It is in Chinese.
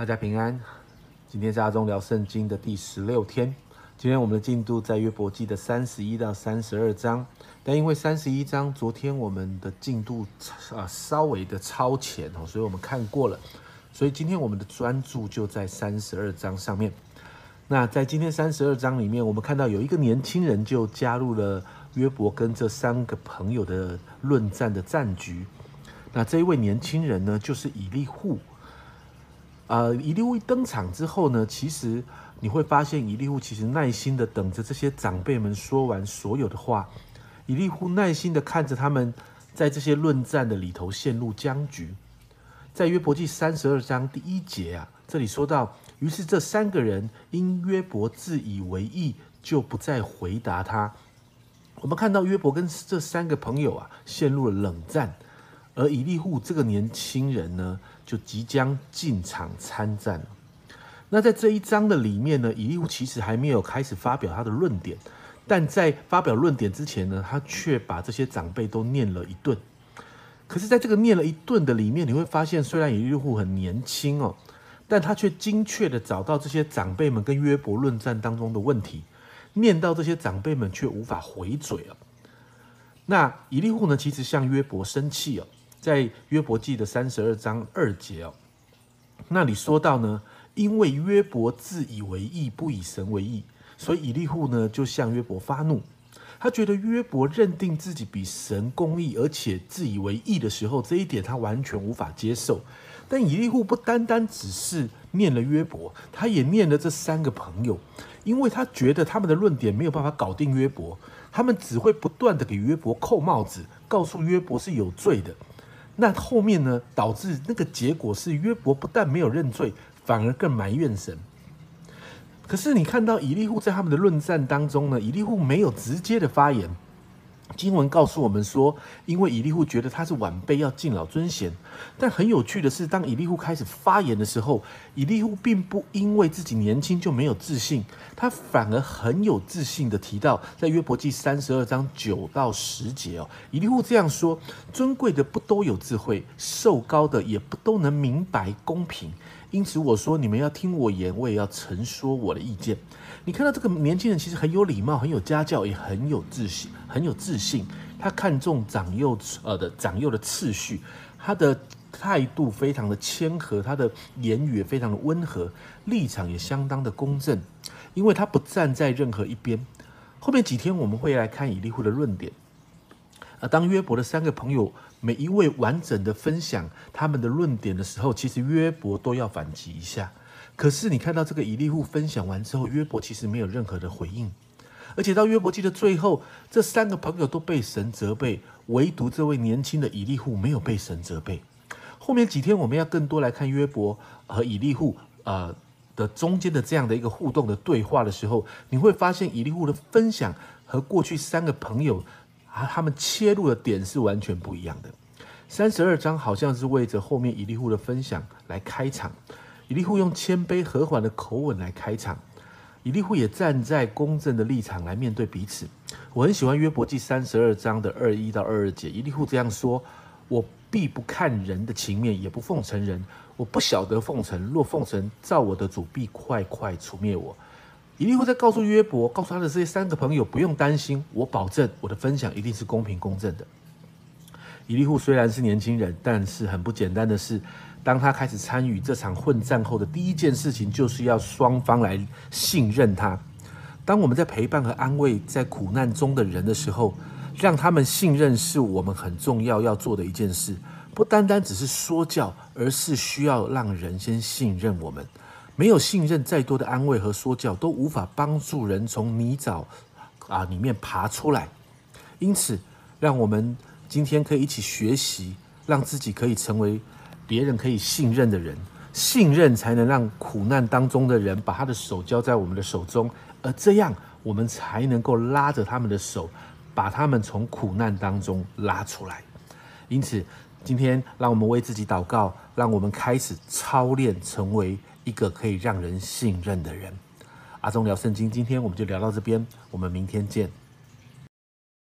大家平安。今天是阿忠聊圣经的第十六天。今天我们的进度在约伯记的三十一到三十二章，但因为三十一章昨天我们的进度啊稍微的超前哦，所以我们看过了。所以今天我们的专注就在三十二章上面。那在今天三十二章里面，我们看到有一个年轻人就加入了约伯跟这三个朋友的论战的战局。那这一位年轻人呢，就是以利户。呃，以利户一登场之后呢，其实你会发现，以利户其实耐心的等着这些长辈们说完所有的话。以利户耐心的看着他们在这些论战的里头陷入僵局。在约伯记三十二章第一节啊，这里说到，于是这三个人因约伯自以为意，就不再回答他。我们看到约伯跟这三个朋友啊，陷入了冷战。而以利户这个年轻人呢，就即将进场参战那在这一章的里面呢，以利户其实还没有开始发表他的论点，但在发表论点之前呢，他却把这些长辈都念了一顿。可是，在这个念了一顿的里面，你会发现，虽然以利户很年轻哦，但他却精确的找到这些长辈们跟约伯论战当中的问题，念到这些长辈们却无法回嘴了。那以利户呢，其实向约伯生气哦。在约伯记的三十二章二节哦，那里说到呢，因为约伯自以为义，不以神为义，所以以利户呢就向约伯发怒。他觉得约伯认定自己比神公义，而且自以为义的时候，这一点他完全无法接受。但以利户不单单只是念了约伯，他也念了这三个朋友，因为他觉得他们的论点没有办法搞定约伯，他们只会不断的给约伯扣帽子，告诉约伯是有罪的。那后面呢？导致那个结果是约伯不但没有认罪，反而更埋怨神。可是你看到以利户在他们的论战当中呢，以利户没有直接的发言。经文告诉我们说，因为以利户觉得他是晚辈，要敬老尊贤。但很有趣的是，当以利户开始发言的时候，以利户并不因为自己年轻就没有自信，他反而很有自信的提到，在约伯记三十二章九到十节哦，以利户这样说：尊贵的不都有智慧，瘦高的也不都能明白公平。因此我说，你们要听我言，我也要陈说我的意见。你看到这个年轻人其实很有礼貌，很有家教，也很有自信，很有自信。他看重长幼呃的长幼的次序，他的态度非常的谦和，他的言语也非常的温和，立场也相当的公正，因为他不站在任何一边。后面几天我们会来看以利户的论点。而当约伯的三个朋友每一位完整的分享他们的论点的时候，其实约伯都要反击一下。可是你看到这个以利户分享完之后，约伯其实没有任何的回应，而且到约伯记的最后，这三个朋友都被神责备，唯独这位年轻的以利户没有被神责备。后面几天我们要更多来看约伯和以利户呃的中间的这样的一个互动的对话的时候，你会发现以利户的分享和过去三个朋友啊他们切入的点是完全不一样的。三十二章好像是为着后面以利户的分享来开场。以利户用谦卑和缓的口吻来开场，以利户也站在公正的立场来面对彼此。我很喜欢约伯记三十二章的二一到二二节，以利户这样说：“我必不看人的情面，也不奉承人。我不晓得奉承，若奉承，照我的主必快快除灭我。”以利户在告诉约伯，告诉他的这些三个朋友，不用担心，我保证我的分享一定是公平公正的。以利户虽然是年轻人，但是很不简单的是。当他开始参与这场混战后的第一件事情，就是要双方来信任他。当我们在陪伴和安慰在苦难中的人的时候，让他们信任是我们很重要要做的一件事。不单单只是说教，而是需要让人先信任我们。没有信任，再多的安慰和说教都无法帮助人从泥沼啊里面爬出来。因此，让我们今天可以一起学习，让自己可以成为。别人可以信任的人，信任才能让苦难当中的人把他的手交在我们的手中，而这样我们才能够拉着他们的手，把他们从苦难当中拉出来。因此，今天让我们为自己祷告，让我们开始操练，成为一个可以让人信任的人。阿忠聊圣经，今天我们就聊到这边，我们明天见。